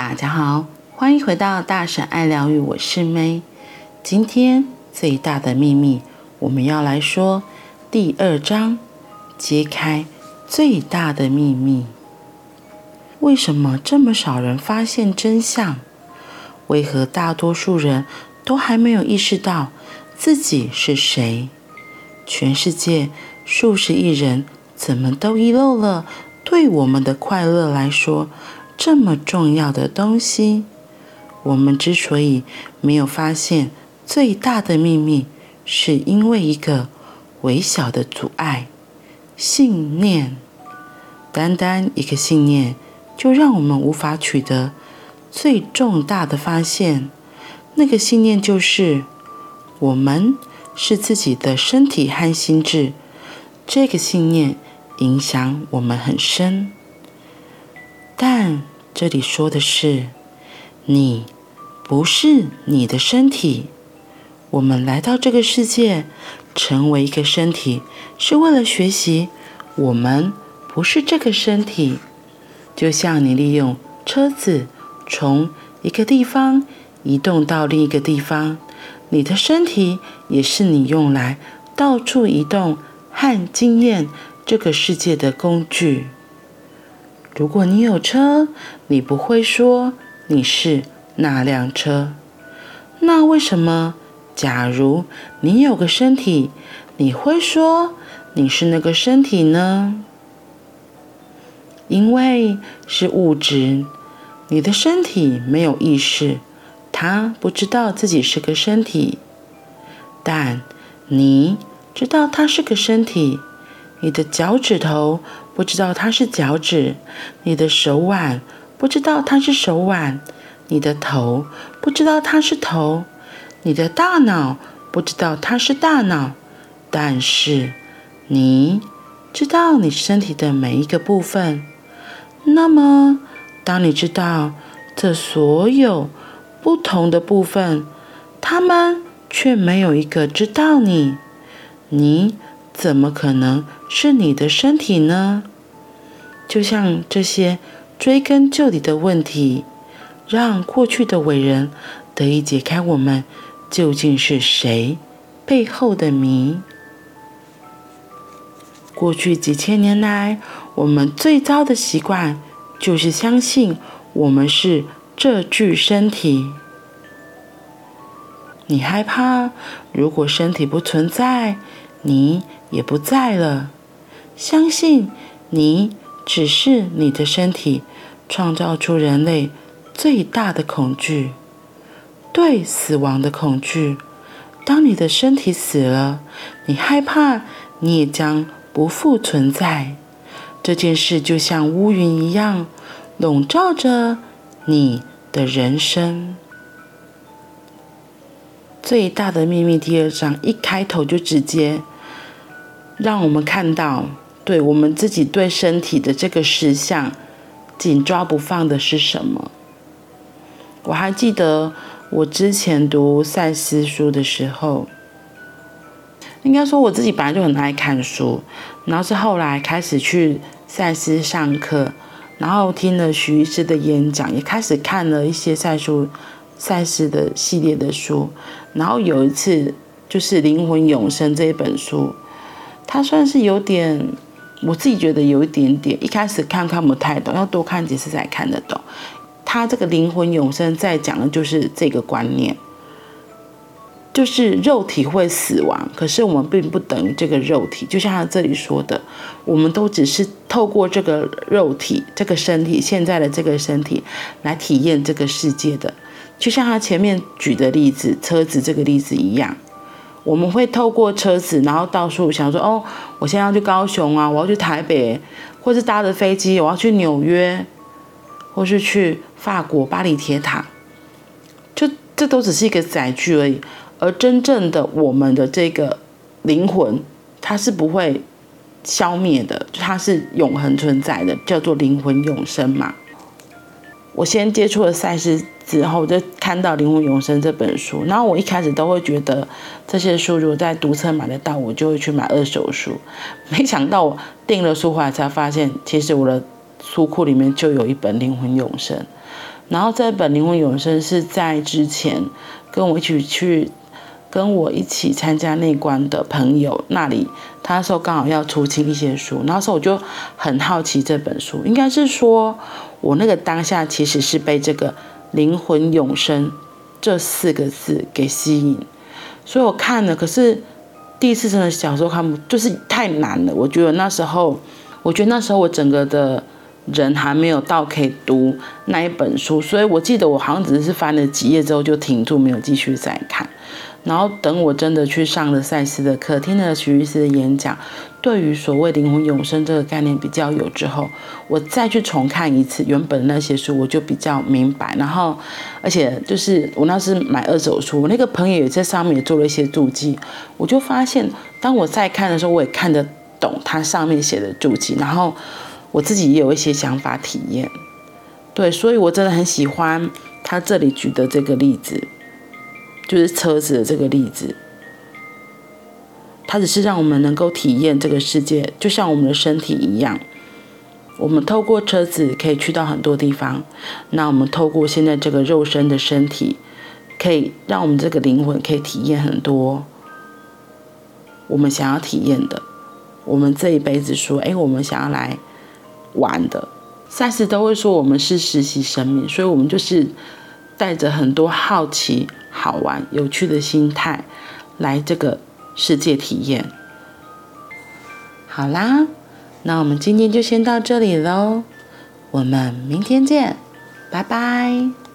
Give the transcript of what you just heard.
大家好，欢迎回到大婶爱疗愈，我是 May。今天最大的秘密，我们要来说第二章，揭开最大的秘密。为什么这么少人发现真相？为何大多数人都还没有意识到自己是谁？全世界数十亿人怎么都遗漏了对我们的快乐来说这么重要的东西？我们之所以没有发现最大的秘密，是因为一个微小的阻碍——信念。单单一个信念。就让我们无法取得最重大的发现。那个信念就是：我们是自己的身体和心智。这个信念影响我们很深。但这里说的是，你不是你的身体。我们来到这个世界，成为一个身体，是为了学习。我们不是这个身体。就像你利用车子从一个地方移动到另一个地方，你的身体也是你用来到处移动和经验这个世界的工具。如果你有车，你不会说你是那辆车。那为什么，假如你有个身体，你会说你是那个身体呢？因为是物质，你的身体没有意识，它不知道自己是个身体，但你知道它是个身体。你的脚趾头不知道它是脚趾，你的手腕不知道它是手腕，你的头不知道它是头，你的大脑不知道它是大脑，但是你知道你身体的每一个部分。那么，当你知道这所有不同的部分，他们却没有一个知道你，你怎么可能是你的身体呢？就像这些追根究底的问题，让过去的伟人得以解开我们究竟是谁背后的谜。过去几千年来，我们最糟的习惯就是相信我们是这具身体。你害怕，如果身体不存在，你也不在了。相信你只是你的身体，创造出人类最大的恐惧，对死亡的恐惧。当你的身体死了，你害怕你也将不复存在。这件事就像乌云一样，笼罩着你的人生。最大的秘密第二章一开头就直接让我们看到，对我们自己对身体的这个实相紧抓不放的是什么？我还记得我之前读赛斯书的时候。应该说我自己本来就很爱看书，然后是后来开始去赛斯上课，然后听了徐医师的演讲，也开始看了一些赛书、赛斯的系列的书。然后有一次就是《灵魂永生》这一本书，它算是有点，我自己觉得有一点点，一开始看看不太懂，要多看几次才看得懂。他这个灵魂永生在讲的就是这个观念。就是肉体会死亡，可是我们并不等于这个肉体。就像他这里说的，我们都只是透过这个肉体、这个身体、现在的这个身体来体验这个世界的。就像他前面举的例子，车子这个例子一样，我们会透过车子，然后到处想说：“哦，我现在要去高雄啊，我要去台北，或是搭着飞机，我要去纽约，或是去法国巴黎铁塔。”就这都只是一个载具而已。而真正的我们的这个灵魂，它是不会消灭的，它是永恒存在的，叫做灵魂永生嘛。我先接触了赛事之后，就看到《灵魂永生》这本书，然后我一开始都会觉得这些书如果在读册买得到，我就会去买二手书。没想到我订了书回来才发现，其实我的书库里面就有一本《灵魂永生》。然后这本《灵魂永生》是在之前跟我一起去。跟我一起参加内观的朋友那里，他那时候刚好要出清一些书，那时候我就很好奇这本书，应该是说我那个当下其实是被这个“灵魂永生”这四个字给吸引，所以我看了，可是第一次真的小时候看不，就是太难了。我觉得那时候，我觉得那时候我整个的人还没有到可以读那一本书，所以我记得我好像只是翻了几页之后就停住，没有继续再看。然后等我真的去上了赛斯的课，听了徐医师的演讲，对于所谓灵魂永生这个概念比较有之后，我再去重看一次原本那些书，我就比较明白。然后，而且就是我那是买二手书，我那个朋友也在上面也做了一些注记，我就发现，当我在看的时候，我也看得懂他上面写的注记，然后我自己也有一些想法体验。对，所以我真的很喜欢他这里举的这个例子。就是车子的这个例子，它只是让我们能够体验这个世界，就像我们的身体一样。我们透过车子可以去到很多地方，那我们透过现在这个肉身的身体，可以让我们这个灵魂可以体验很多我们想要体验的。我们这一辈子说，哎，我们想要来玩的，赛斯都会说我们是实习生命，所以我们就是带着很多好奇。好玩、有趣的心态来这个世界体验。好啦，那我们今天就先到这里喽，我们明天见，拜拜。